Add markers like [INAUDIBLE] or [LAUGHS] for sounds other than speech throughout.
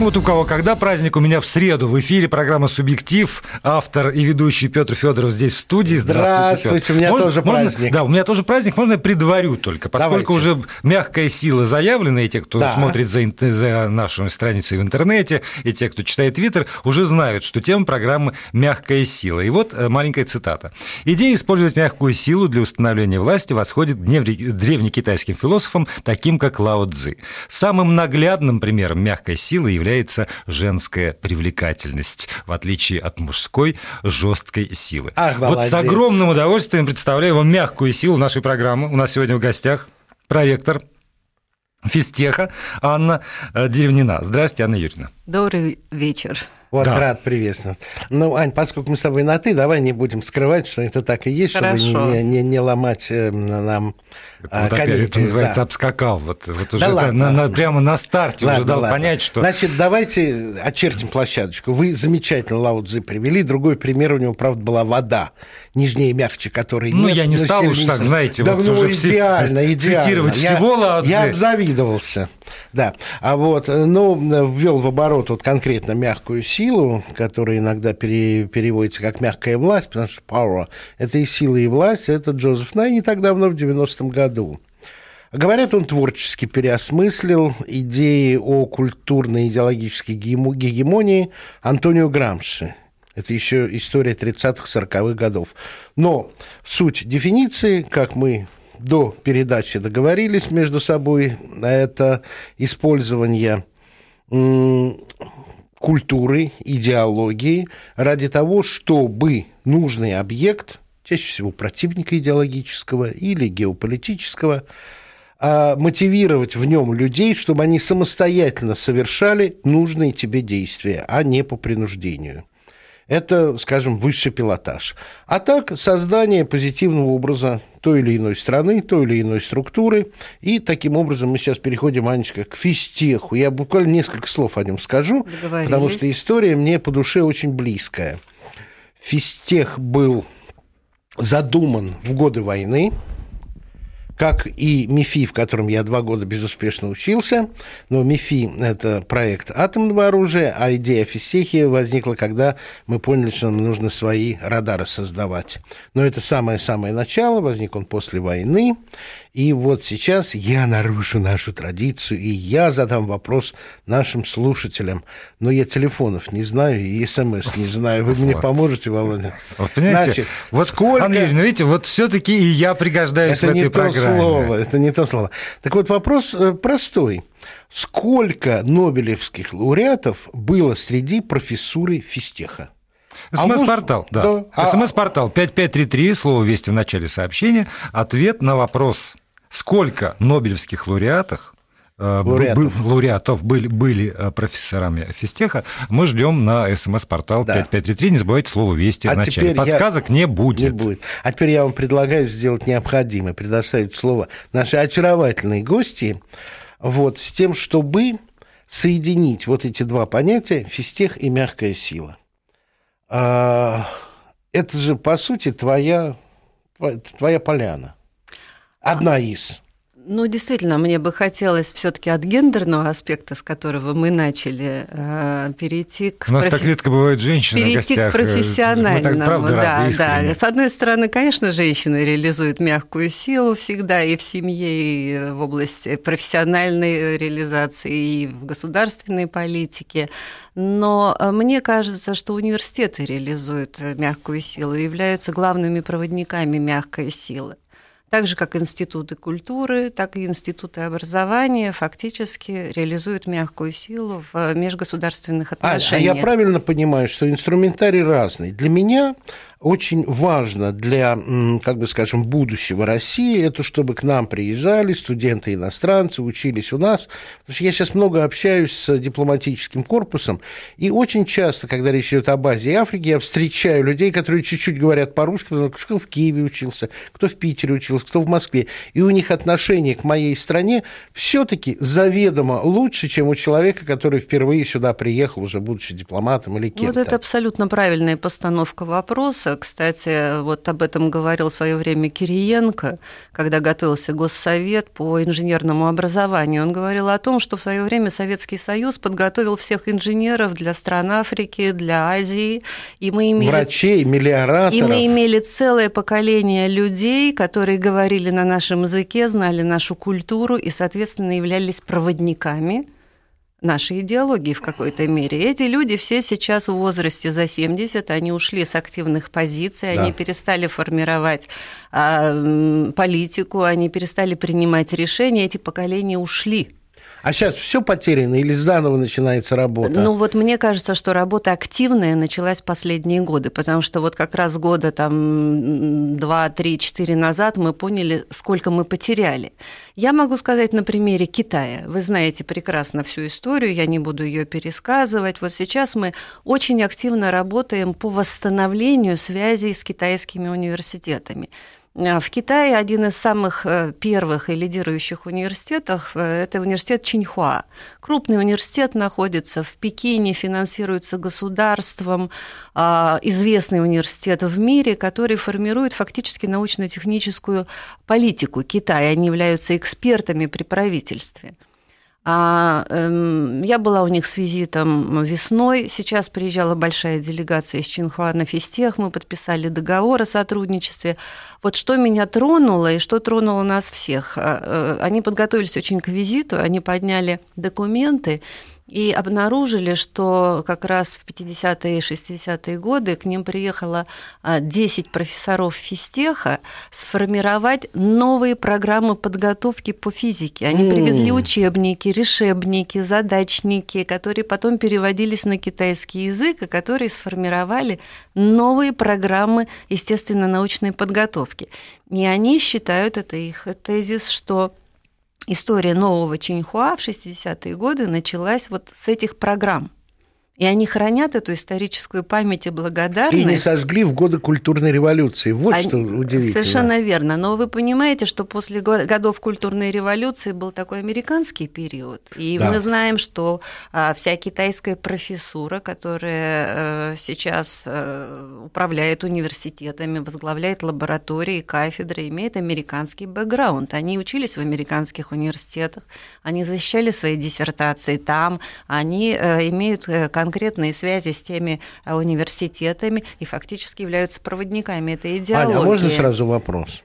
Вот у кого когда праздник, у меня в среду в эфире программа «Субъектив». Автор и ведущий Петр Федоров здесь в студии. Здравствуйте, Здравствуйте у меня можно, тоже праздник. Можно, да, у меня тоже праздник, можно я предварю только, поскольку Давайте. уже мягкая сила заявлена, и те, кто да. смотрит за, за нашу страницу в интернете, и те, кто читает Твиттер, уже знают, что тема программы «Мягкая сила». И вот э, маленькая цитата. «Идея использовать мягкую силу для установления власти восходит к древнекитайским философам, таким как Лао Цзы. Самым наглядным примером мягкой силы является является женская привлекательность, в отличие от мужской жесткой силы. Ах, вот с огромным удовольствием представляю вам мягкую силу нашей программы. У нас сегодня в гостях проректор физтеха Анна э, Деревнина. Здравствуйте, Анна Юрьевна. Добрый вечер. Вот, да. рад приветствовать. Ну, Ань, поскольку мы с тобой на «ты», давай не будем скрывать, что это так и есть, Хорошо. чтобы не, не, не ломать э, нам это, вот опять, это называется да. обскакал. Вот, вот уже да ладно. на, на, прямо на старте ладно, уже дал ладно. понять, что... Значит, давайте очертим площадочку. Вы замечательно Лао Цзы привели. Другой пример у него, правда, была вода. Нижнее и мягче, которой ну, нет. я не стал уж так, знаете, да, вот ну, уже идеально, идеально. цитировать я, всего Лао Цзы. Я обзавидовался. Да. А вот, ну, ввел в оборот вот конкретно мягкую силу, которая иногда пере, переводится как мягкая власть, потому что power – это и сила, и власть. Это Джозеф Най не так давно, в 90-м году. Говорят, он творчески переосмыслил идеи о культурной идеологической гегемонии Антонио Грамши. Это еще история 30-40-х годов. Но суть дефиниции, как мы до передачи договорились между собой, это использование культуры, идеологии ради того, чтобы нужный объект, чаще всего противника идеологического или геополитического, а, мотивировать в нем людей, чтобы они самостоятельно совершали нужные тебе действия, а не по принуждению. Это, скажем, высший пилотаж. А так, создание позитивного образа той или иной страны, той или иной структуры. И таким образом мы сейчас переходим, Анечка, к физтеху. Я буквально несколько слов о нем скажу, потому что история мне по душе очень близкая. Физтех был задуман в годы войны, как и МИФИ, в котором я два года безуспешно учился. Но МИФИ – это проект атомного оружия, а идея физтехи возникла, когда мы поняли, что нам нужно свои радары создавать. Но это самое-самое начало, возник он после войны. И вот сейчас я нарушу нашу традицию, и я задам вопрос нашим слушателям. Но я телефонов не знаю, и смс не знаю. Вы мне поможете, Володя? Вот понимаете, Значит, вот, сколько... Анна Юрьевна, видите, вот все таки и я пригождаюсь это в этой программе. Слово, это не то слово. Так вот, вопрос э, простой. Сколько нобелевских лауреатов было среди профессуры физтеха? СМС-портал, а да. да. СМС-портал 5533, слово «Вести» в начале сообщения. Ответ на вопрос сколько нобелевских лауреатов э, лауреатов, лауреатов были, были э, профессорами физтеха, мы ждем на смс-портал да. 5533. Не забывайте слово «Вести» а в начале. Подсказок я... не будет. Не будет. А теперь я вам предлагаю сделать необходимое, предоставить слово нашей очаровательной гости, вот, с тем, чтобы соединить вот эти два понятия «физтех» и «мягкая сила». А, это же, по сути, твоя, твоя поляна. Одна из. Ну, действительно, мне бы хотелось все-таки от гендерного аспекта, с которого мы начали, э, перейти к... У нас профи... так редко бывают женщины Перейти к профессиональному. Мы так, правда, да, да. С одной стороны, конечно, женщины реализуют мягкую силу всегда и в семье, и в области профессиональной реализации, и в государственной политике. Но э, мне кажется, что университеты реализуют мягкую силу, являются главными проводниками мягкой силы так же как институты культуры, так и институты образования фактически реализуют мягкую силу в межгосударственных отношениях. А, а я правильно понимаю, что инструментарий разный. Для меня очень важно для, как бы скажем, будущего России, это чтобы к нам приезжали студенты-иностранцы, учились у нас. Потому что я сейчас много общаюсь с дипломатическим корпусом, и очень часто, когда речь идет об Азии и Африке, я встречаю людей, которые чуть-чуть говорят по-русски, кто в Киеве учился, кто в Питере учился, кто в Москве. И у них отношение к моей стране все-таки заведомо лучше, чем у человека, который впервые сюда приехал, уже будучи дипломатом или кем-то. Вот это абсолютно правильная постановка вопроса кстати, вот об этом говорил в свое время Кириенко, когда готовился Госсовет по инженерному образованию. Он говорил о том, что в свое время Советский Союз подготовил всех инженеров для стран Африки, для Азии. И мы имели... Врачей, миллиораторов. И мы имели целое поколение людей, которые говорили на нашем языке, знали нашу культуру и, соответственно, являлись проводниками нашей идеологии в какой-то мере. Эти люди все сейчас в возрасте за 70, они ушли с активных позиций, да. они перестали формировать а, политику, они перестали принимать решения, эти поколения ушли. А сейчас все потеряно или заново начинается работа? Ну вот мне кажется, что работа активная началась в последние годы, потому что вот как раз года там 2, 3, 4 назад мы поняли, сколько мы потеряли. Я могу сказать на примере Китая. Вы знаете прекрасно всю историю, я не буду ее пересказывать. Вот сейчас мы очень активно работаем по восстановлению связей с китайскими университетами. Э, в Китае один из самых э, первых и лидирующих университетов э, – это университет Чинхуа. Крупный университет находится в Пекине, финансируется государством, а, известный университет в мире, который формирует фактически научно-техническую политику Китая. Они являются экспертами при правительстве. А, эм, я была у них с визитом весной. Сейчас приезжала большая делегация из Чинхуа на физтех. Мы подписали договор о сотрудничестве. Вот что меня тронуло и что тронуло нас всех. А, э, они подготовились очень к визиту, они подняли документы и обнаружили, что как раз в 50-е и 60-е годы к ним приехало 10 а, профессоров физтеха сформировать новые программы подготовки по физике. Они привезли учебники, решебники, задачники, которые потом переводились на китайский язык, и которые сформировали новые программы естественно-научной подготовки. И они считают, это их тезис, что история нового Чиньхуа в 60-е годы началась вот с этих программ. И они хранят эту историческую память и благодарность. И не сожгли в годы культурной революции. Вот они... что удивительно. Совершенно верно. Но вы понимаете, что после годов культурной революции был такой американский период. И да. мы знаем, что а, вся китайская профессура, которая а, сейчас а, управляет университетами, возглавляет лаборатории, кафедры, имеет американский бэкграунд. Они учились в американских университетах, они защищали свои диссертации там, они а, имеют конкретные связи с теми а, университетами и фактически являются проводниками этой идеологии. Аня, а можно сразу вопрос?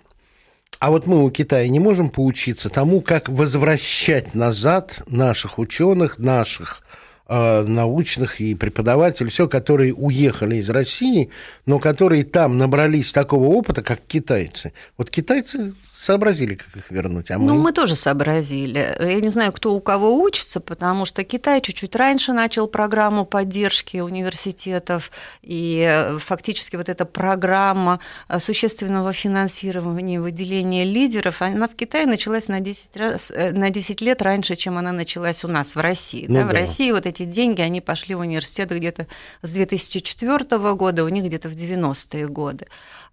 А вот мы у Китая не можем поучиться тому, как возвращать назад наших ученых, наших э, научных и преподавателей, все, которые уехали из России, но которые там набрались такого опыта, как китайцы. Вот китайцы сообразили, как их вернуть. А мы... Ну, мы тоже сообразили. Я не знаю, кто у кого учится, потому что Китай чуть-чуть раньше начал программу поддержки университетов, и фактически вот эта программа существенного финансирования, выделения лидеров, она в Китае началась на 10, раз, э, на 10 лет раньше, чем она началась у нас в России. Ну, да? Да. В России вот эти деньги, они пошли в университеты где-то с 2004 года, у них где-то в 90-е годы.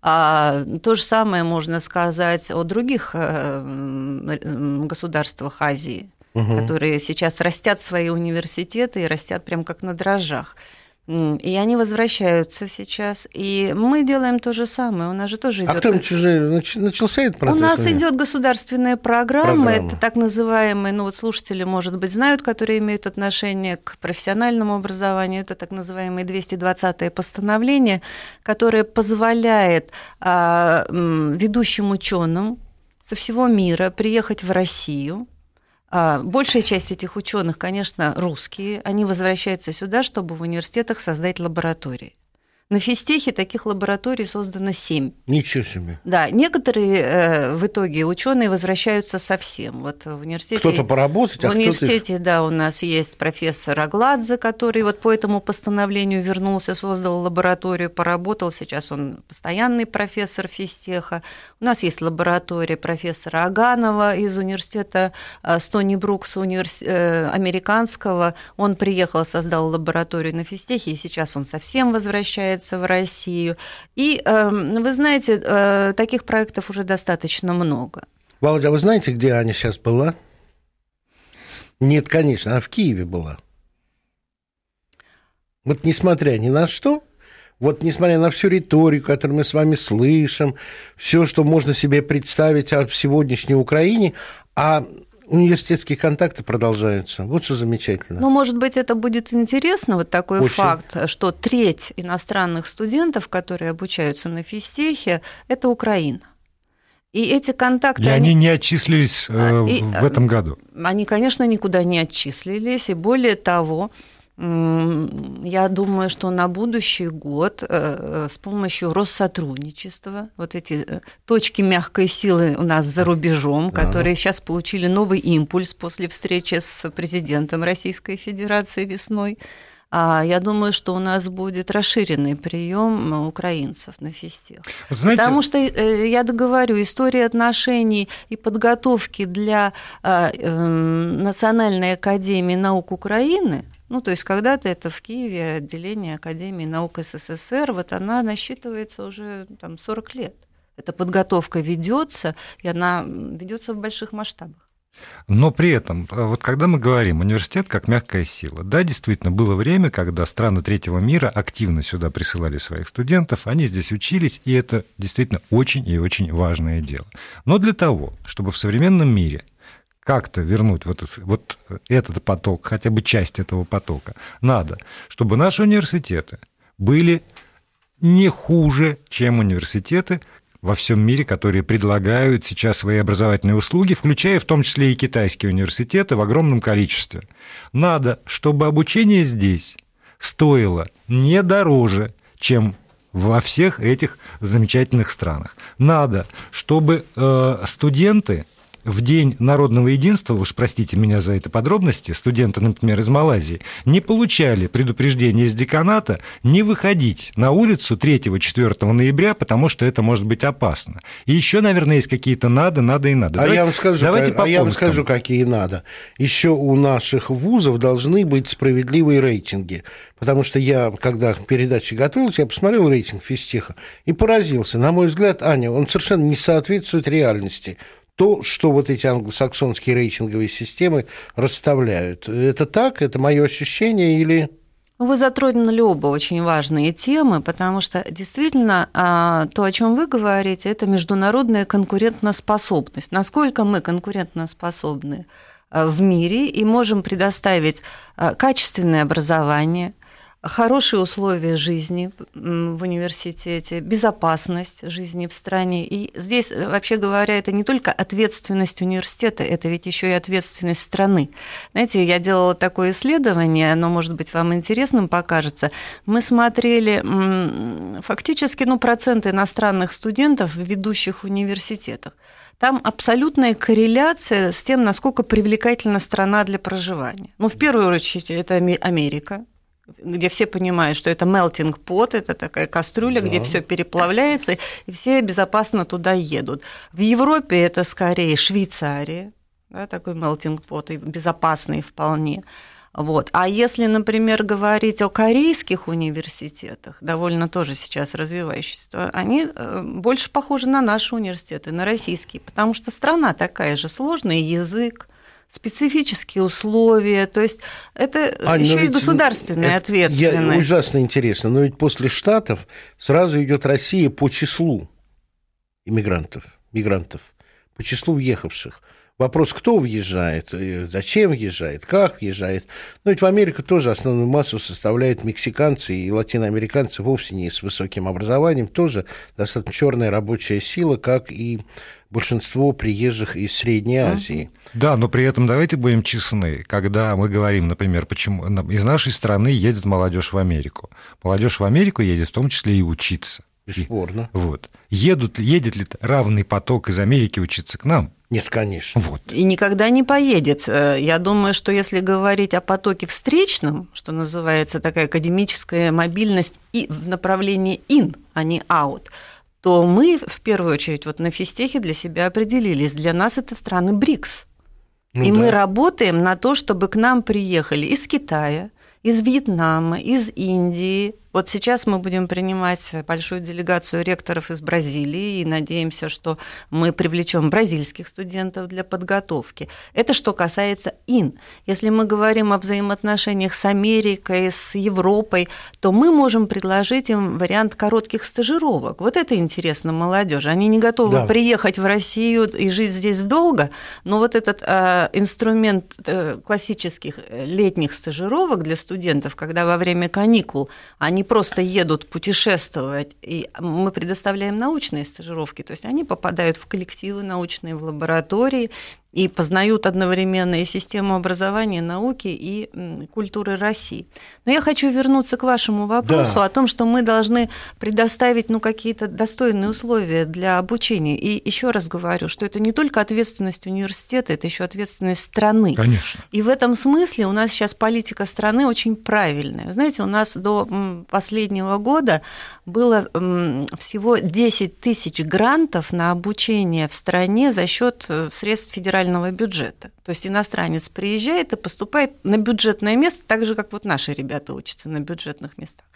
А, то же самое можно сказать о других э, государствах Азии, угу. которые сейчас растят свои университеты и растят прям как на дрожжах. И они возвращаются сейчас. И мы делаем то же самое. У нас же тоже идет. А кто-нибудь уже начался этот процесс? У нас идет государственная программа. программа. Это так называемые, ну вот слушатели, может быть, знают, которые имеют отношение к профессиональному образованию. Это так называемое 220-е постановление, которое позволяет а, ведущим ученым со всего мира приехать в Россию большая часть этих ученых, конечно, русские. Они возвращаются сюда, чтобы в университетах создать лаборатории. На физтехе таких лабораторий создано семь. Ничего себе. Да, некоторые э, в итоге ученые возвращаются совсем. Вот в университете. Кто-то поработать, а В университете, их... да, у нас есть профессор Агладзе, который вот по этому постановлению вернулся, создал лабораторию, поработал. Сейчас он постоянный профессор физтеха. У нас есть лаборатория профессора Аганова из университета э, Стони Брукса, универс... э, американского. Он приехал, создал лабораторию на физтехе, и сейчас он совсем возвращается возвращается в Россию. И эм, вы знаете, э, таких проектов уже достаточно много. Володя, а вы знаете, где Аня сейчас была? Нет, конечно, она в Киеве была. Вот несмотря ни на что, вот несмотря на всю риторику, которую мы с вами слышим, все, что можно себе представить о сегодняшней Украине, а университетские контакты продолжаются. Вот что замечательно. Ну, может быть, это будет интересно, вот такой Очень. факт, что треть иностранных студентов, которые обучаются на физтехе, это Украина. И эти контакты... И они, они не отчислились э, и, в этом году? Они, конечно, никуда не отчислились. И более того, я думаю, что на будущий год э, э, с помощью Россотрудничества, вот эти э, точки мягкой силы у нас за рубежом, которые сейчас получили новый импульс после встречи с президентом Российской Федерации весной, а я думаю, что у нас будет расширенный прием украинцев на фестиваль. Знаете... Потому что, я договорю, история отношений и подготовки для эм, Национальной академии наук Украины – ну, то есть когда-то это в Киеве отделение Академии наук СССР, вот она насчитывается уже там 40 лет. Эта подготовка ведется, и она ведется в больших масштабах. Но при этом, вот когда мы говорим университет как мягкая сила, да, действительно, было время, когда страны третьего мира активно сюда присылали своих студентов, они здесь учились, и это действительно очень и очень важное дело. Но для того, чтобы в современном мире как-то вернуть вот, вот этот поток, хотя бы часть этого потока, надо, чтобы наши университеты были не хуже, чем университеты во всем мире, которые предлагают сейчас свои образовательные услуги, включая в том числе и китайские университеты в огромном количестве. Надо, чтобы обучение здесь стоило не дороже, чем во всех этих замечательных странах. Надо, чтобы э, студенты в День народного единства, уж простите меня за это подробности, студенты, например, из Малайзии, не получали предупреждение из деканата не выходить на улицу 3-4 ноября, потому что это может быть опасно. И еще, наверное, есть какие-то надо, надо и надо. А давайте, я вам скажу, давайте а я вам скажу, какие надо. Еще у наших вузов должны быть справедливые рейтинги. Потому что я, когда к передаче готовился, я посмотрел рейтинг физтеха и поразился. На мой взгляд, Аня, он совершенно не соответствует реальности то, что вот эти англосаксонские рейтинговые системы расставляют. Это так? Это мое ощущение или... Вы затронули оба очень важные темы, потому что действительно а, то, о чем вы говорите, это международная конкурентоспособность. Насколько мы конкурентоспособны а, в мире и можем предоставить а, качественное образование – хорошие условия жизни в университете, безопасность жизни в стране. И здесь, вообще говоря, это не только ответственность университета, это ведь еще и ответственность страны. Знаете, я делала такое исследование, оно, может быть, вам интересным покажется. Мы смотрели фактически ну, проценты иностранных студентов в ведущих университетах. Там абсолютная корреляция с тем, насколько привлекательна страна для проживания. Ну, в первую очередь, это Америка, где все понимают, что это melting pot, это такая кастрюля, да. где все переплавляется, и все безопасно туда едут. В Европе это скорее Швейцария, да, такой melting pot, и безопасный вполне. Вот. А если, например, говорить о корейских университетах, довольно тоже сейчас развивающихся, то они э, больше похожи на наши университеты, на российские, потому что страна такая же сложная, язык, специфические условия, то есть это Ань, еще и государственная это, ответственность. Я, ужасно интересно, но ведь после Штатов сразу идет Россия по числу иммигрантов, мигрантов, по числу въехавших. Вопрос, кто въезжает, зачем въезжает, как въезжает. Но ведь в Америку тоже основную массу составляют мексиканцы и латиноамериканцы вовсе не с высоким образованием, тоже достаточно черная рабочая сила, как и большинство приезжих из Средней Азии. Да, но при этом давайте будем честны. Когда мы говорим, например, почему из нашей страны едет молодежь в Америку. Молодежь в Америку едет в том числе и учиться. Бесспорно. И, вот. Едут, едет ли равный поток из Америки учиться к нам? Нет, конечно. Вот. И никогда не поедет. Э, я думаю, что если говорить о потоке встречном, что называется такая академическая мобильность и в направлении in, а не out, то мы в первую очередь вот на физтехе для себя определились. Для нас это страны БРИКС. Ну, и да. мы работаем на то, чтобы к нам приехали из Китая, из Вьетнама, из Индии, Вот сейчас мы будем принимать большую делегацию ректоров из Бразилии и надеемся, что мы привлечем бразильских студентов для подготовки. Это что касается ин. Если мы говорим о взаимоотношениях с Америкой, с Европой, то мы можем предложить им вариант коротких стажировок. Вот это интересно молодежи. Они не готовы да. приехать в Россию и жить здесь долго, но вот этот э, инструмент э, классических э, летних стажировок для студентов, когда во время каникул они просто едут путешествовать, и мы предоставляем научные стажировки, то есть они попадают в коллективы научные, в лаборатории, и познают одновременно и систему образования, науки и культуры России. Но я хочу вернуться к вашему вопросу да. о том, что мы должны предоставить ну, какие-то достойные условия для обучения. И еще раз говорю, что это не только ответственность университета, это еще ответственность страны. Конечно. И в этом смысле у нас сейчас политика страны очень правильная. Вы знаете, у нас до последнего года было всего 10 тысяч грантов на обучение в стране за счет э, средств федерального федерального бюджета. То есть иностранец приезжает и поступает на бюджетное место, так же, как вот наши ребята учатся на бюджетных местах.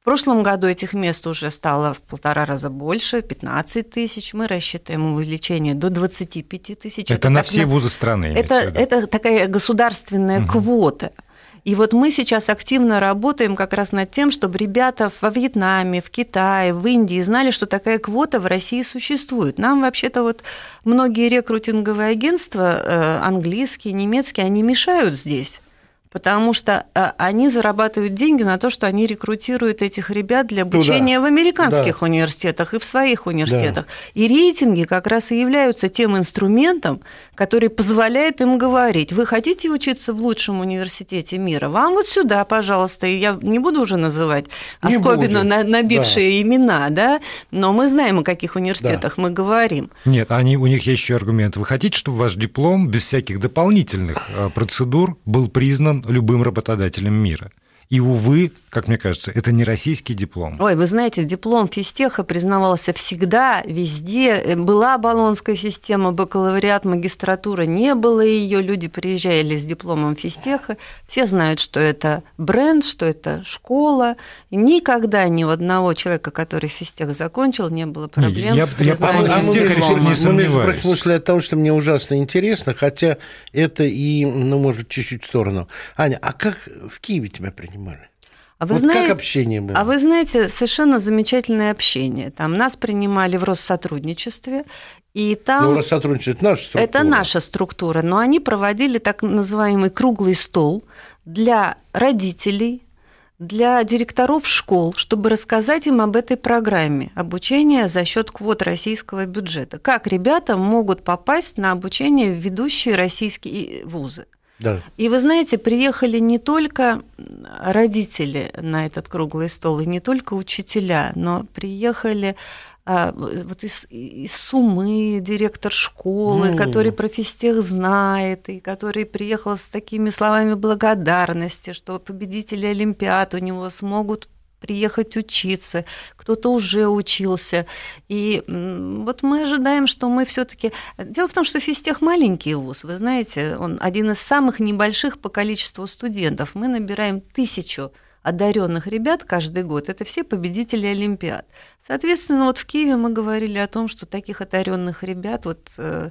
В прошлом году этих мест уже стало в полтора раза больше, 15 тысяч. Мы рассчитываем увеличение до 25 тысяч. Это, это на все вузы страны. Это, это такая государственная угу. квота. И вот мы сейчас активно работаем как раз над тем, чтобы ребята во Вьетнаме, в Китае, в Индии знали, что такая квота в России существует. Нам вообще-то вот многие рекрутинговые агентства, э, английские, немецкие, они мешают здесь потому что а, они зарабатывают деньги на то, что они рекрутируют этих ребят для обучения Туда. в американских да. университетах и в своих университетах. Да. И рейтинги как раз и являются тем инструментом, который позволяет им говорить, вы хотите учиться в лучшем университете мира, вам вот сюда, пожалуйста, и я не буду уже называть не на, набившие да. имена, да, но мы знаем, о каких университетах да. мы говорим. Нет, они, у них есть еще аргумент. Вы хотите, чтобы ваш диплом без всяких дополнительных э, процедур был признан любым работодателем мира. И, увы, как мне кажется, это не российский диплом. Ой, вы знаете, диплом физтеха признавался всегда, везде. Была баллонская система, бакалавриат, магистратура, не было ее. Люди приезжали с дипломом физтеха. Все знают, что это бренд, что это школа. И никогда ни у одного человека, который физтех закончил, не было проблем я, с признанием я, я, я, не сомневаюсь. мысли о том, что мне ужасно интересно, хотя это и, ну, может, чуть-чуть в сторону. Аня, а как в Киеве тебя принимали? А вы вот знаете, как общение было? А вы знаете, совершенно замечательное общение. Там нас принимали в Россотрудничестве, и там... Ну, Россотрудничество – это наша структура. Это наша структура, но они проводили так называемый круглый стол для родителей, для директоров школ, чтобы рассказать им об этой программе обучения за счет квот российского бюджета. Как ребята могут попасть на обучение в ведущие российские вузы. Да. И вы знаете, приехали не только родители на этот круглый стол, и не только учителя, но приехали а, вот из, из Сумы директор школы, ну. который про физтех знает, и который приехал с такими словами благодарности, что победители Олимпиад у него смогут приехать учиться, кто-то уже учился. И вот мы ожидаем, что мы все-таки... Дело в том, что физтех маленький вуз, вы знаете, он один из самых небольших по количеству студентов. Мы набираем тысячу одаренных ребят каждый год, это все победители Олимпиад. Соответственно, вот в Киеве мы говорили о том, что таких одаренных ребят вот э,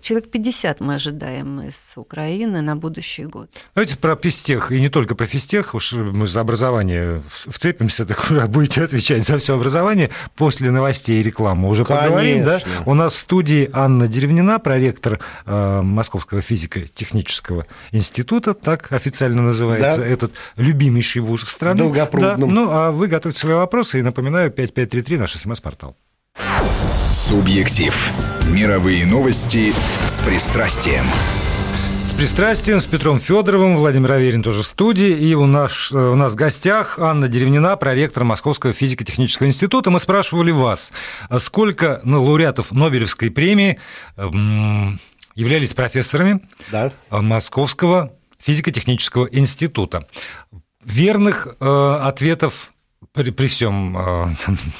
человек 50 мы ожидаем из Украины на будущий год. Давайте про физтех, и не только про физтех, уж мы за образование вцепимся, так будете отвечать за все образование. После новостей и рекламы уже Конечно. поговорим. Да? У нас в студии Анна Деревнина, проректор э, Московского физико-технического института, так официально называется, да. этот любимейший вуз в стране. Да. Ну, а вы готовите свои вопросы, и напоминаю, 5533 наш смс-портал. Субъектив. Мировые новости с пристрастием. С пристрастием, с Петром Федоровым, Владимир Аверин тоже в студии. И у нас, у нас в гостях Анна Деревнина, проректор Московского физико-технического института. Мы спрашивали вас, сколько ну, лауреатов Нобелевской премии являлись профессорами да. Московского физико-технического института. Верных э, ответов при, при всем, а,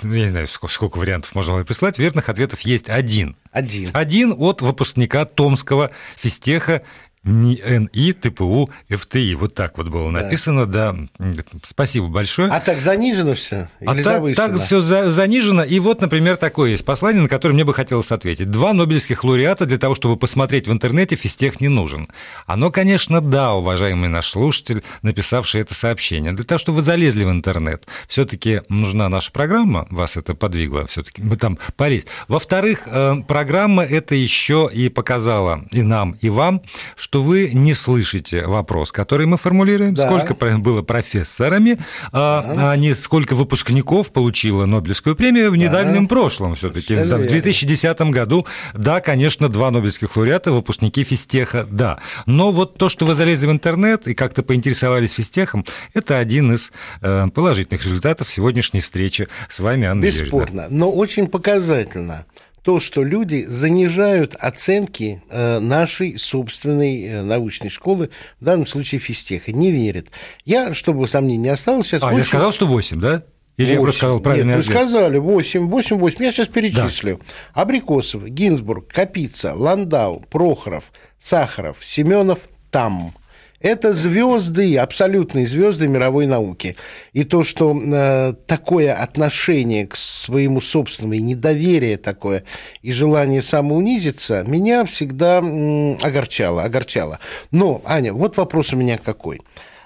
я не знаю, сколько, сколько вариантов можно прислать, верных ответов есть один. Один. Один от выпускника Томского физтеха НИ, ТПУ, ФТИ. Вот так вот было написано, да. да. Спасибо большое. А так занижено все? А или так, так все за, занижено. И вот, например, такое есть послание, на которое мне бы хотелось ответить. Два нобелевских лауреата для того, чтобы посмотреть в интернете, физтех не нужен. Оно, конечно, да, уважаемый наш слушатель, написавший это сообщение. Для того, чтобы вы залезли в интернет. Все-таки нужна наша программа, вас это подвигло, все-таки мы там полезть. Во-вторых, э, программа это еще и показала и нам, и вам, что вы не слышите вопрос, который мы формулируем, да. сколько было профессорами, а, а не сколько выпускников получило Нобелевскую премию в недавнем да. прошлом все-таки. В 2010 году, да, конечно, два Нобелевских лауреата, выпускники физтеха, да. Но вот то, что вы залезли в интернет и как-то поинтересовались физтехом, это один из э, положительных результатов сегодняшней встречи с вами, Анна Бесспорно, Юрьевна. но очень показательно то, что люди занижают оценки э, нашей собственной э, научной школы, в данном случае физтеха, не верят. Я, чтобы сомнений не осталось, сейчас... А, очень... я сказал, что 8, да? Или 8. я просто сказал правильно? Нет, вы сказали 8, 8, 8. Я сейчас перечислю. Да. Абрикосов, Гинзбург, Капица, Ландау, Прохоров, Сахаров, Семенов, Там – это звезды, абсолютные звезды мировой науки. И то, что э, такое отношение к своему собственному, и недоверие такое, и желание самоунизиться, меня всегда э, огорчало, огорчало. Но, Аня, вот вопрос у меня какой.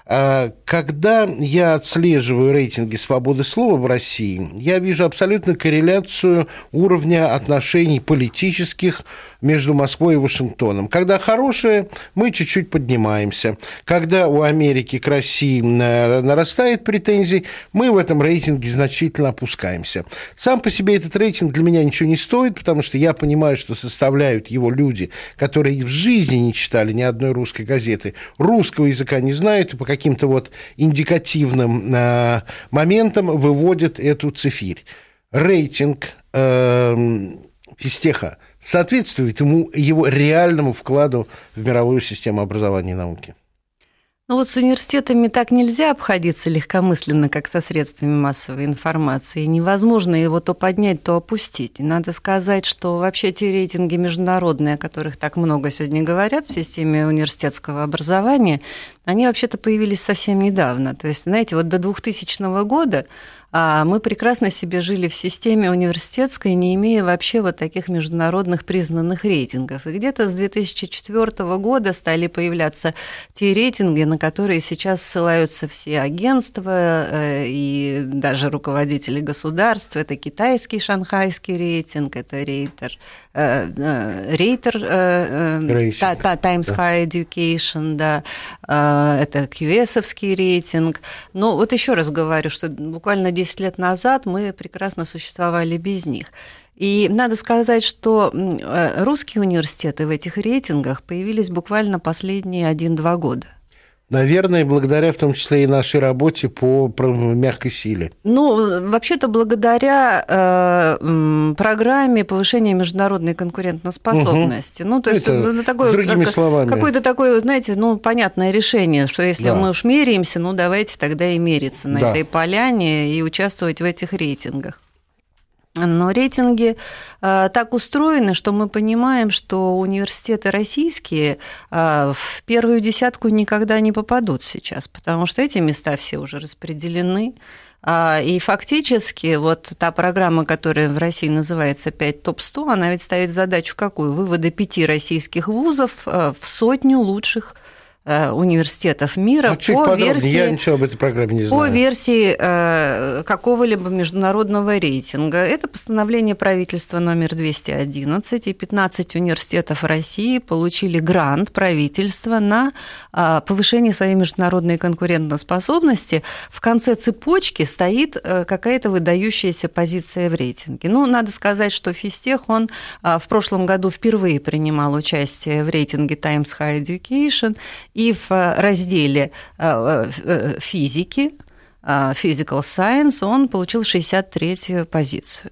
А, когда я отслеживаю рейтинги свободы слова в России, я вижу абсолютно корреляцию уровня отношений политических между Москвой и Вашингтоном. Когда хорошие, мы чуть-чуть поднимаемся. Когда у Америки к России нарастает претензий, мы в этом рейтинге значительно опускаемся. Сам по себе этот рейтинг для меня ничего не стоит, потому что я понимаю, что составляют его люди, которые в жизни не читали ни одной русской газеты, русского языка не знают и по каким-то вот индикативным э, моментам выводят эту цифирь. Рейтинг э, физтеха соответствует ему, его реальному вкладу в мировую систему образования и науки. Ну вот с университетами так нельзя обходиться легкомысленно, как со средствами массовой информации. Невозможно его то поднять, то опустить. И надо сказать, что вообще те рейтинги международные, о которых так много сегодня говорят в системе университетского образования, они вообще-то появились совсем недавно. То есть, знаете, вот до 2000 года а мы прекрасно себе жили в системе университетской, не имея вообще вот таких международных признанных рейтингов. И где-то с 2004 года стали появляться те рейтинги, на которые сейчас ссылаются все агентства э, и даже руководители государств. Это китайский шанхайский рейтинг, это рейтер, э, э, рейтер Times High Education, да, это QS-овский рейтинг. Но вот еще раз говорю, что буквально 10 10 лет назад мы прекрасно существовали без них. И надо сказать, что э, русские университеты в этих рейтингах появились буквально последние 1-2 года. Наверное, благодаря в том числе и нашей работе по мягкой силе. Ну, вообще-то благодаря э, программе повышения международной конкурентоспособности. Угу. Ну, то есть это, это такое, другими как, словами. Какое-то такое, знаете, ну, понятное решение, что если да. мы уж меряемся, ну, давайте тогда и мериться на да. этой поляне и участвовать в этих рейтингах. Но рейтинги э, так устроены, что мы понимаем, что университеты российские э, в первую десятку никогда не попадут сейчас, потому что эти места все уже распределены. Э, и фактически вот та программа, которая в России называется 5 топ-100, она ведь ставит задачу какую? Вывода пяти российских вузов в сотню лучших университетов мира а по версии, Я ничего об этой программе не знаю. По версии э, какого-либо международного рейтинга. Это постановление правительства номер 211, и 15 университетов России получили грант правительства на э, повышение своей международной конкурентоспособности. В конце цепочки стоит какая-то выдающаяся позиция в рейтинге. Ну, надо сказать, что Фистех, он в прошлом году впервые принимал участие в рейтинге Times High Education, и в э, разделе э, э, физики, physical science, он получил 63-ю позицию.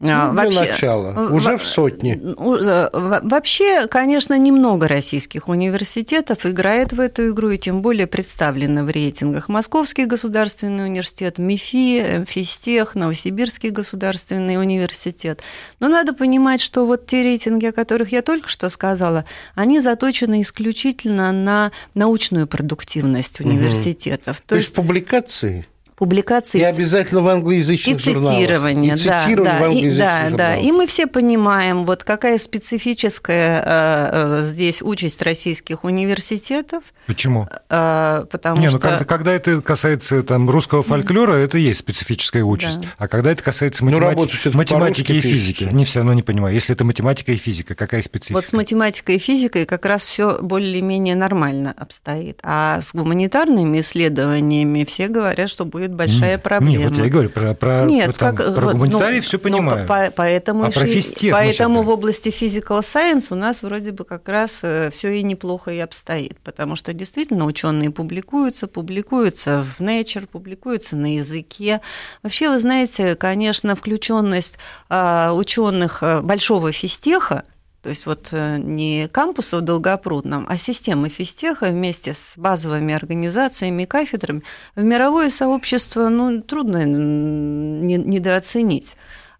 А, ну, вообще, для начала, уже в сотни. Э, вообще, конечно, немного российских университетов играет в эту игру, и тем более представлены в рейтингах. Московский государственный университет, МИФИ, Физтех, Новосибирский государственный университет. Но надо понимать, что вот те рейтинги, о которых я только что сказала, они заточены исключительно на научную продуктивность университетов. Угу. То, То есть публикации? Публикации. И обязательно в англоязычных и цитирование. И да, цитирование да, в англоязычных и, да, журналах. да. И мы все понимаем, вот какая специфическая э, э, здесь участь российских университетов. Почему? Э, потому Не, что... ну когда, когда это касается там, русского фольклора, mm-hmm. это есть специфическая участь. Да. А когда это касается ну, математики, ну, математики и физики, не все равно не понимаю. Если это математика и физика, какая специфика? Вот с математикой и физикой как раз все более-менее нормально обстоит. А с гуманитарными исследованиями все говорят, что будет большая mm-hmm. проблема нет, вот я и говорю про, про, Нет, там, как, про гуманитарий ну, все понимаю. Ну, по, поэтому а про физтех поэтому в области physical science у нас вроде бы как раз э, все и неплохо и обстоит, потому что действительно ученые публикуются, публикуются в Nature, публикуются на языке. Вообще, вы знаете, конечно, включенность а, ученых э, большого физтеха то есть вот э, не кампуса в Долгопрудном, а системы физтеха вместе с базовыми организациями и кафедрами в мировое сообщество ну, трудно недооценить.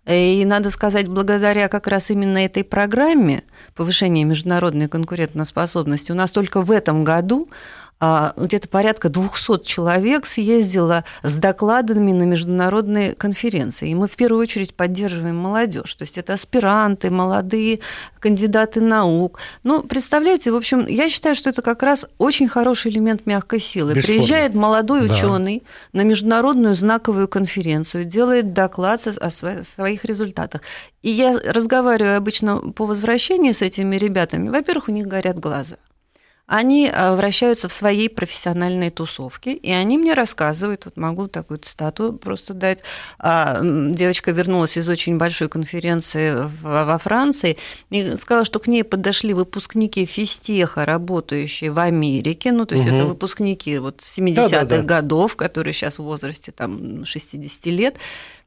И надо сказать, благодаря как раз именно этой программе повышения международной конкурентоспособности у нас только в этом году где-то порядка 200 человек съездило с докладами на международные конференции. И мы в первую очередь поддерживаем молодежь. То есть это аспиранты, молодые кандидаты наук. Ну, представляете, в общем, я считаю, что это как раз очень хороший элемент мягкой силы. Бесспорно. Приезжает молодой да. ученый на международную знаковую конференцию, делает доклад о своих результатах. И я разговариваю обычно по возвращении с этими ребятами. Во-первых, у них горят глаза они э, вращаются в своей профессиональной тусовке, и они мне рассказывают, вот могу такую статую просто дать. А, девочка вернулась из очень большой конференции во Франции и сказала, что к ней подошли выпускники физтеха, работающие в Америке, ну, то есть угу. это выпускники вот 70-х да, да, да. годов, которые сейчас в возрасте там 60 лет,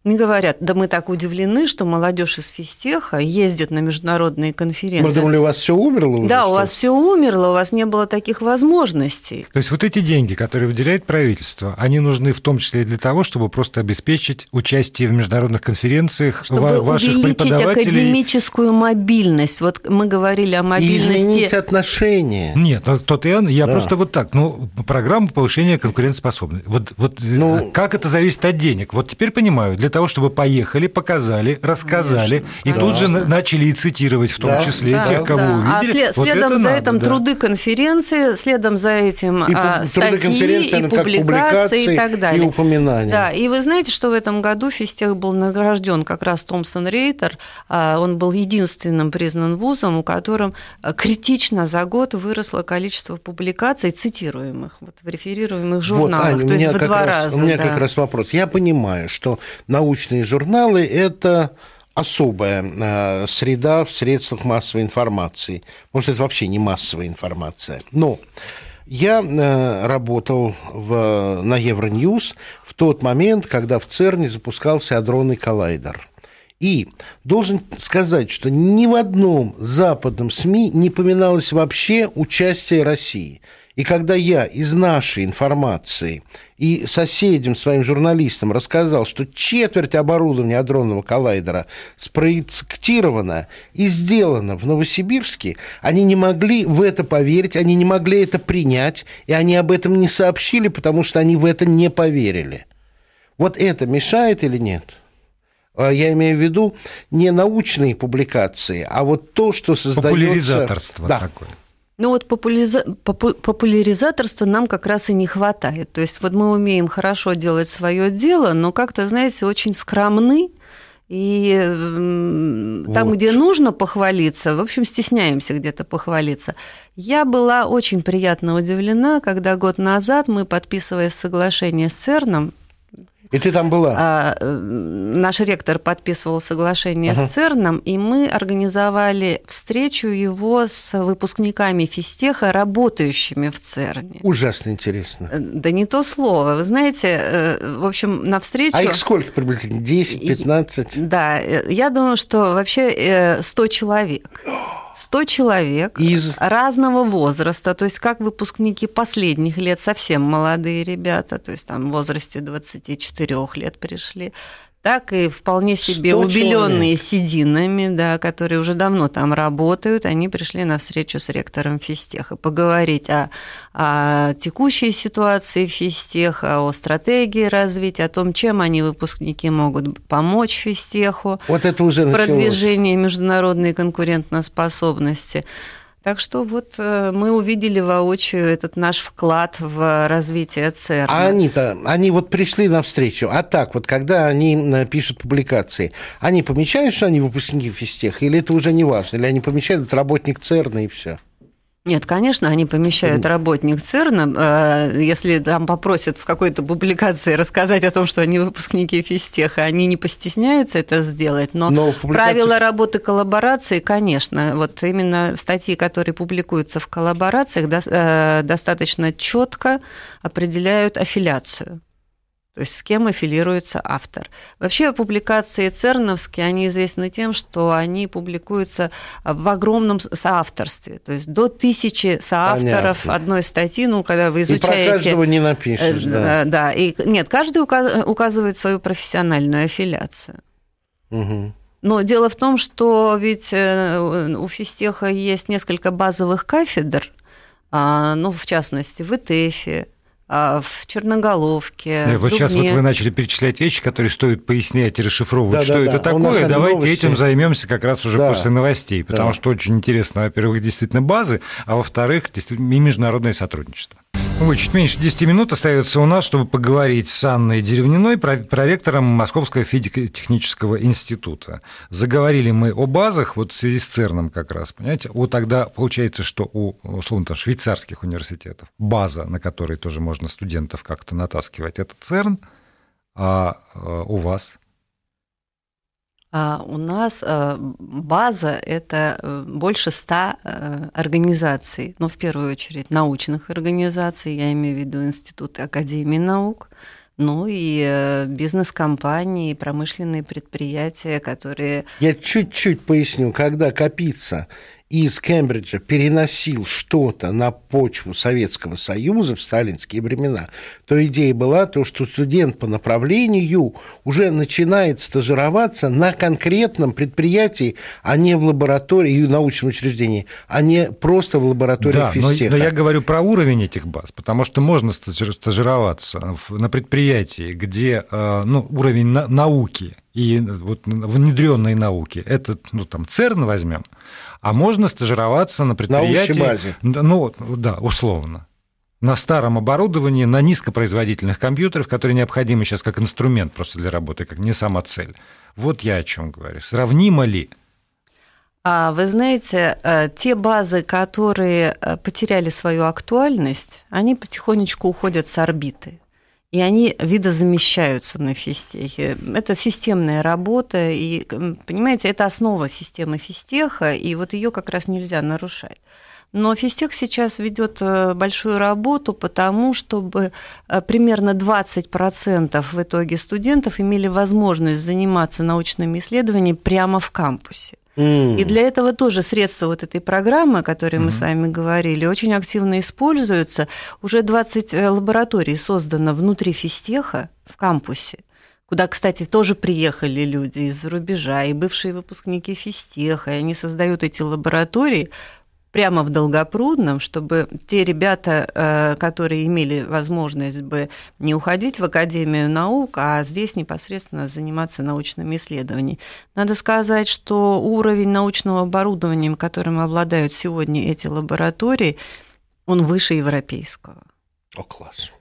мне говорят, да мы так удивлены, что молодежь из физтеха ездит на международные конференции. Мы думали, у вас все умерло уже? Да, у вас все умерло, у вас не было таких возможностей. То есть вот эти деньги, которые выделяет правительство, они нужны в том числе и для того, чтобы просто обеспечить участие в международных конференциях чтобы ваших увеличить преподавателей. академическую мобильность. Вот мы говорили о мобильности. И изменить отношения. Нет, ну тот я, я да. просто вот так. Ну, программа повышения конкурентоспособности. Вот, вот ну, как это зависит от денег? Вот теперь понимаю. Для того, чтобы поехали, показали, рассказали, конечно, и конечно. тут же начали и цитировать в том да, числе да, тех, кого да. увидели. А след, вот следом за надо, этим да. труды конференции, следом за этим и, а, статьи и публикации и так далее. И упоминания. Да, и вы знаете, что в этом году физтех был награжден как раз Томпсон Рейтер. А, он был единственным признан вузом, у котором а, критично за год выросло количество публикаций цитируемых, вот в реферируемых журналах, вот, Аня, то есть в два раз, раза. У меня да. как раз вопрос. Я понимаю, что научные журналы – это особая э, среда в средствах массовой информации. Может, это вообще не массовая информация. Но я э, работал в, на Евроньюз в тот момент, когда в ЦЕРНе запускался адронный коллайдер. И должен сказать, что ни в одном западном СМИ не поминалось вообще участие России – и когда я из нашей информации и соседям, своим журналистам рассказал, что четверть оборудования адронного коллайдера спроектировано и сделано в Новосибирске, они не могли в это поверить, они не могли это принять, и они об этом не сообщили, потому что они в это не поверили. Вот это мешает или нет? А я имею в виду не научные публикации, а вот то, что создается... Популяризаторство да. такое. Ну вот популяриза... популяризаторства нам как раз и не хватает. То есть вот мы умеем хорошо делать свое дело, но как-то, знаете, очень скромны, и вот. там, где нужно похвалиться, в общем, стесняемся где-то похвалиться. Я была очень приятно удивлена, когда год назад мы, подписывая соглашение с ЦЕРНом, И ты там была? А, э, наш ректор подписывал соглашение ага. с ЦЕРНом, и мы организовали встречу его с выпускниками физтеха, работающими в ЦЕРНе. Ужасно интересно. Э, да не то слово. Вы знаете, э, в общем, на встречу... А их сколько приблизительно? 10, 15? Да, я думаю, что вообще 100 человек. [GASPS] 100 человек из разного возраста, то есть как выпускники последних лет, совсем молодые ребята, то есть там в возрасте 24 лет пришли, так и вполне себе убеленные сединами, да, которые уже давно там работают, они пришли на встречу с ректором физтеха поговорить о, о текущей ситуации физтеха, о стратегии развития, о том, чем они, выпускники, могут помочь физтеху вот это уже в продвижении международной конкурентоспособности. Так что вот э, мы увидели воочию этот наш вклад в развитие ЦЕРНа. А они-то, они вот пришли навстречу, а так вот, когда они э, пишут публикации, они помечают, что они выпускники физтеха, или это уже не важно, или они помечают работник ЦЕРНа и все? Нет, конечно, они помещают работник ЦЕРНа. Э, если там попросят в какой-то публикации рассказать о том, что они выпускники физтеха, они не постесняются это сделать. Но, но публикации... правила работы коллаборации, конечно, вот именно статьи, которые публикуются в коллаборациях, э, достаточно четко определяют аффилиацию то есть с кем аффилируется автор. Вообще публикации ЦЕРНовские, они известны тем, что они публикуются в огромном соавторстве, то есть до тысячи соавторов Понятно. одной статьи, ну, когда вы изучаете... И про каждого не напишешь, да. Э, да, и нет, каждый указывает свою профессиональную аффилиацию. Угу. Но дело в том, что ведь э, у физтеха есть несколько базовых кафедр, а, ну, в частности, в ИТЭФе, в Черноголовке. Нет, вот сейчас вот вы начали перечислять вещи, которые стоит пояснять и расшифровывать, да, что да, это да. такое. Давайте новости. этим займемся как раз уже да. после новостей, потому да. что очень интересно, во-первых, действительно базы, а во-вторых, и международное сотрудничество. Ой, чуть меньше 10 минут остается у нас, чтобы поговорить с Анной Деревниной, проректором Московского физико-технического института. Заговорили мы о базах, вот в связи с ЦЕРНом как раз, понимаете? Вот тогда получается, что у, условно, там, швейцарских университетов база, на которой тоже можно студентов как-то натаскивать, это ЦЕРН, а, а у вас – у нас э, база – это э, больше ста э, организаций, но ну, в первую очередь научных организаций, я имею в виду институты Академии наук, ну и бизнес-компании, промышленные предприятия, которые... Я чуть-чуть поясню, когда копится из Кембриджа переносил что-то на почву Советского Союза в сталинские времена, то идея была то, что студент по направлению уже начинает стажироваться на конкретном предприятии, а не в лаборатории и научном учреждении, а не просто в лаборатории да, физтеха. Но, но я говорю про уровень этих баз, потому что можно стажироваться на предприятии, где э, ну, уровень науки и вот внедренной науки, это ну, там ЦЕРН возьмем, а можно стажироваться на предприятии... На базе. Ну, да, условно. На старом оборудовании, на низкопроизводительных компьютерах, которые необходимы сейчас как инструмент просто для работы, как не сама цель. Вот я о чем говорю. Сравнимо ли? А вы знаете, э, те базы, которые э, потеряли свою актуальность, они потихонечку уходят с орбиты и они видозамещаются на физтехе. Это системная работа, и, понимаете, это основа системы физтеха, и вот ее как раз нельзя нарушать. Но физтех сейчас ведет э, большую работу потому, чтобы э, примерно 20% в итоге студентов имели возможность заниматься научными исследованиями прямо в кампусе. И для этого тоже средства вот этой программы, о которой мы mm. с вами говорили, очень активно используются. Уже 20 э, лабораторий создано внутри физтеха в кампусе куда, кстати, тоже приехали люди из-за рубежа, и бывшие выпускники физтеха, и они создают эти лаборатории прямо в Долгопрудном, чтобы те ребята, э, которые имели возможность бы не уходить в Академию наук, а здесь непосредственно заниматься научными исследованиями. Надо сказать, что уровень научного оборудования, которым обладают сегодня эти лаборатории, он выше европейского. О, класс.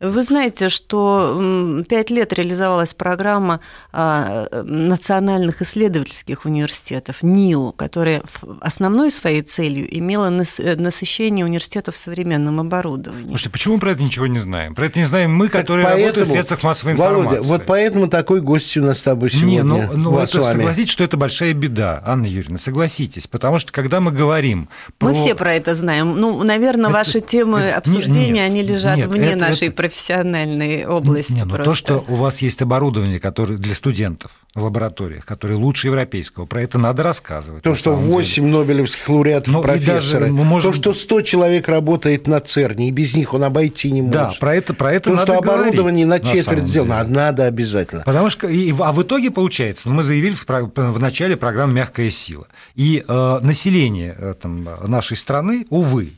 Вы знаете, что пять лет реализовалась программа а, национальных исследовательских университетов, НИУ, которая основной своей целью имела насыщение университетов современным оборудованием. Слушайте, почему мы про это ничего не знаем? Про это не знаем мы, которые поэтому, работают в средствах массовой информации. Володя, вот поэтому такой гость у нас с тобой сегодня. Не, ну, ну это, согласитесь, что это большая беда, Анна Юрьевна, согласитесь. Потому что, когда мы говорим про... Мы все про это знаем. Ну, наверное, это, ваши темы это, обсуждения, нет, они лежат нет, вне это, нашей это, профессиональной области. Не, ну то, что у вас есть оборудование, которое для студентов в лабораториях, которое лучше европейского, про это надо рассказывать. То, что 8 деле. нобелевских лауреатов Но профессора, даже, можем... то, что 100 человек работает на ЦЕРНе, и без них он обойти не может. Да, про это, про это то, надо что оборудование говорить, на четверть на сделано, деле. надо обязательно. Потому что, и, а в итоге получается, мы заявили в, в начале программы «Мягкая сила», и э, население э, там, нашей страны, увы,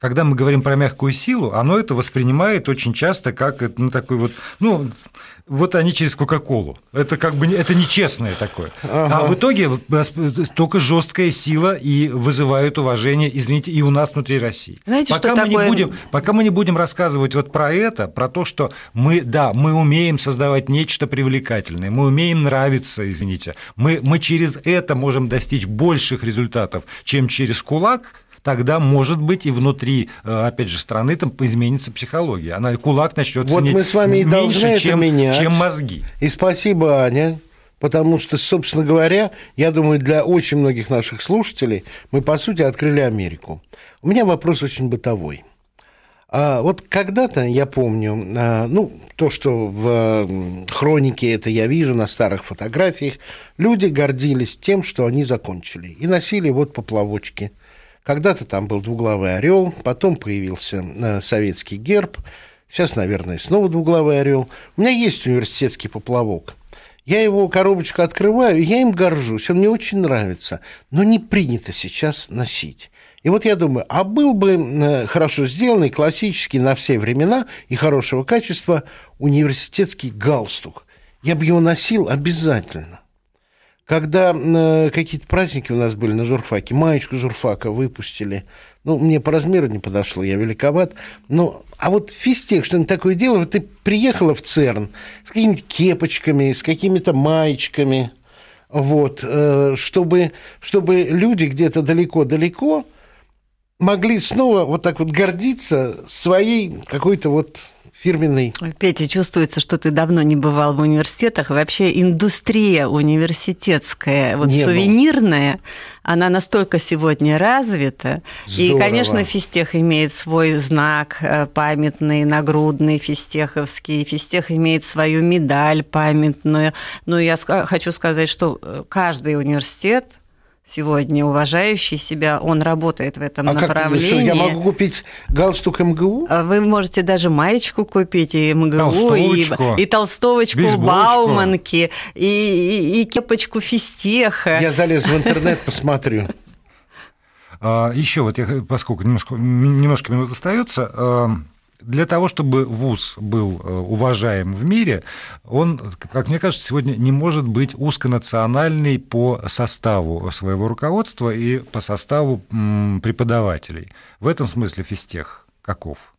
когда мы говорим про мягкую силу, оно это воспринимает очень часто как ну, такой вот, ну, вот они через Кока-Колу. Это как бы это нечестное такое. Ага. А в итоге только жесткая сила и вызывает уважение, извините, и у нас внутри России. Знаете, пока что мы такое... не будем, пока мы не будем рассказывать вот про это, про то, что мы, да, мы умеем создавать нечто привлекательное, мы умеем нравиться, извините, мы, мы через это можем достичь больших результатов, чем через кулак, тогда, может быть, и внутри, э, опять же, страны там изменится психология. Она кулак начнет вот мы с вами и меньше, чем, менять. чем мозги. И спасибо, Аня. Потому что, собственно говоря, я думаю, для очень многих наших слушателей мы, по сути, открыли Америку. У меня вопрос очень бытовой. А вот когда-то, я помню, а, ну, то, что в хронике это я вижу на старых фотографиях, люди гордились тем, что они закончили, и носили вот поплавочки когда-то там был двуглавый орел, потом появился э, советский герб. Сейчас, наверное, снова двуглавый орел. У меня есть университетский поплавок. Я его коробочку открываю, я им горжусь, он мне очень нравится, но не принято сейчас носить. И вот я думаю, а был бы э, хорошо сделанный, классический на все времена и хорошего качества университетский галстук. Я бы его носил обязательно. Когда э, какие-то праздники у нас были на журфаке, маечку журфака выпустили. Ну, мне по размеру не подошло, я великоват. Ну, а вот физтех, что-нибудь такое вот ты приехала в ЦЕРН с какими-то кепочками, с какими-то маечками, вот, э, чтобы, чтобы люди где-то далеко-далеко могли снова вот так вот гордиться своей какой-то вот фирменный. Петя, чувствуется, что ты давно не бывал в университетах. Вообще индустрия университетская, вот не сувенирная, был. она настолько сегодня развита. Здорово. И, конечно, физтех имеет свой знак э, памятный, нагрудный, физтеховский. Физтех имеет свою медаль памятную. Но я хочу сказать, что э, каждый университет сегодня уважающий себя, он работает в этом а направлении. Как, что, я могу купить галстук МГУ? А вы можете даже маечку купить и МГУ, и, и толстовочку Бейсболочку. Бауманки, и, и, и кепочку Фистеха. Я залез в интернет, посмотрю. А, Еще вот, я, поскольку немножко, немножко минут остается, а, для того, чтобы ВУЗ был э, уважаем в мире, он, как мне кажется, сегодня не может быть узконациональный по составу своего руководства и по составу преподавателей. В этом смысле физтех каков?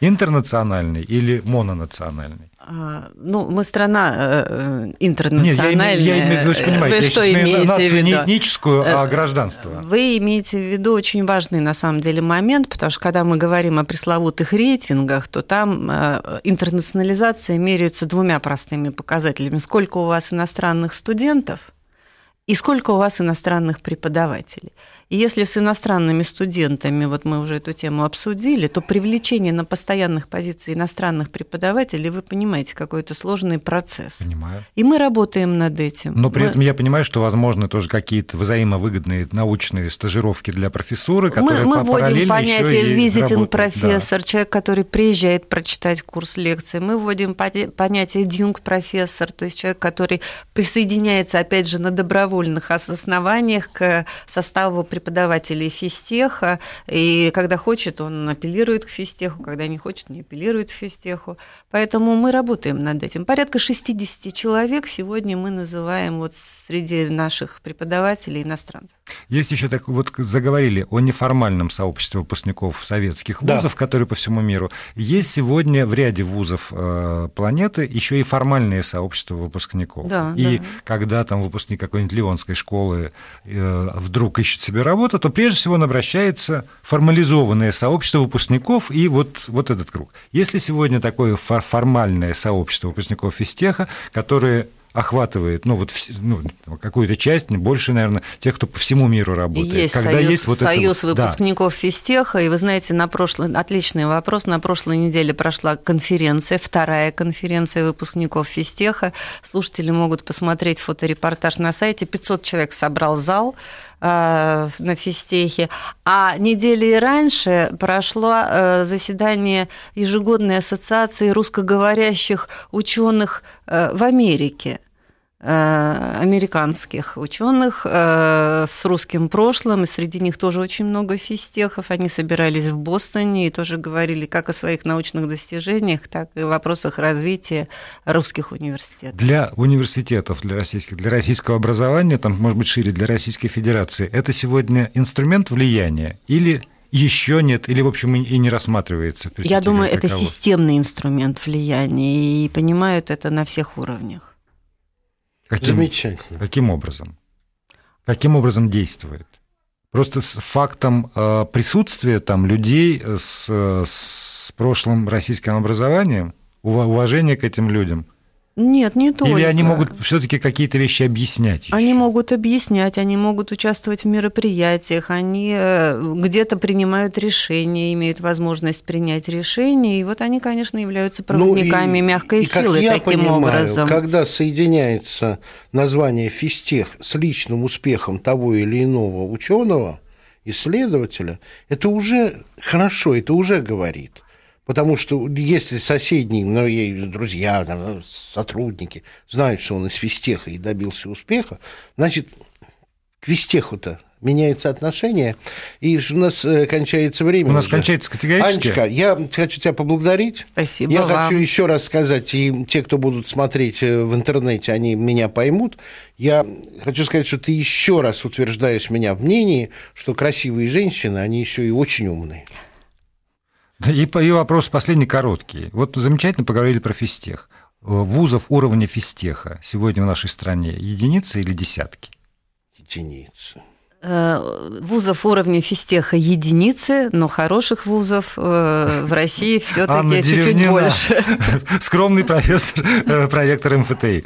Интернациональный или мононациональный? А, ну, мы страна интернациональная. Нет, я, я, я, вы же понимаете, вы я что имеете нацию в виду? не этническую, а э, гражданство. Вы имеете в виду очень важный, на самом деле, момент, потому что когда мы говорим о пресловутых рейтингах, то там э, интернационализация меряется двумя простыми показателями. Сколько у вас иностранных студентов и сколько у вас иностранных преподавателей. И если с иностранными студентами, вот мы уже эту тему обсудили, то привлечение на постоянных позициях иностранных преподавателей, вы понимаете, какой это сложный процесс. Понимаю. И мы работаем над этим. Но при мы... этом я понимаю, что возможно тоже какие-то взаимовыгодные научные стажировки для профессуры, которые Мы, мы вводим понятие visiting профессор, да. человек, который приезжает прочитать курс лекции. Мы вводим понятие дюнг профессор, то есть человек, который присоединяется, опять же, на добровольных основаниях к составу преподавателей преподавателей физтеха, и когда хочет, он апеллирует к физтеху, когда не хочет, не апеллирует к физтеху. Поэтому мы работаем над этим. Порядка 60 человек сегодня мы называем вот среди наших преподавателей иностранцев. Есть еще так, вот заговорили о неформальном сообществе выпускников советских вузов, да. которые по всему миру. Есть сегодня в ряде вузов э, планеты еще и формальные сообщества выпускников. Да, и да. когда там выпускник какой-нибудь Леонской школы э, вдруг ищет себе работу, то прежде всего он обращается в формализованное сообщество выпускников и вот, вот этот круг. Если сегодня такое формальное сообщество выпускников физтеха, которые охватывает, ну, вот ну, какую-то часть, не больше, наверное, тех, кто по всему миру работает. Есть Когда союз, есть вот союз это... выпускников да. физтеха, и вы знаете, на прошлый, отличный вопрос, на прошлой неделе прошла конференция, вторая конференция выпускников физтеха. Слушатели могут посмотреть фоторепортаж на сайте. 500 человек собрал зал, на физтехе. А недели раньше прошло э, заседание ежегодной ассоциации русскоговорящих ученых э, в Америке. Э, американских ученых э, с русским прошлым, и среди них тоже очень много физтехов. Они собирались в Бостоне и тоже говорили как о своих научных достижениях, так и о вопросах развития русских университетов. Для университетов, для российских, для российского образования, там, может быть, шире, для Российской Федерации, это сегодня инструмент влияния или еще нет, или, в общем, и не рассматривается? Я думаю, это системный инструмент влияния, и понимают это на всех уровнях. Каким, Замечательно. Каким образом? Каким образом действует? Просто с фактом э, присутствия там людей с, с прошлым российским образованием, уважение к этим людям – нет, не только. Или они могут все-таки какие-то вещи объяснять? Еще? Они могут объяснять, они могут участвовать в мероприятиях, они э, где-то принимают решения, имеют возможность принять решения, и вот они, конечно, являются проводниками ну, и, мягкой и, силы как я таким понимаю, образом. Когда соединяется название физтех с личным успехом того или иного ученого, исследователя, это уже хорошо, это уже говорит. Потому что если соседние, ну, друзья, там, сотрудники знают, что он из физтеха и добился успеха, значит, к физтеху-то меняется отношение, и у нас э, кончается время. У нас уже. кончается категорически. Анечка, я хочу тебя поблагодарить. Спасибо Я вам. хочу еще раз сказать, и те, кто будут смотреть э, в интернете, они меня поймут. Я хочу сказать, что ты еще раз утверждаешь меня в мнении, что красивые женщины, они еще и очень умные. И, и вопрос последний короткий. Вот замечательно поговорили про физтех. Вузов уровня физтеха сегодня в нашей стране единицы или десятки? Единицы. Э, вузов уровня физтеха единицы, но хороших вузов э, в России все-таки чуть-чуть больше. [LAUGHS] Скромный профессор, э, проректор МФТИ.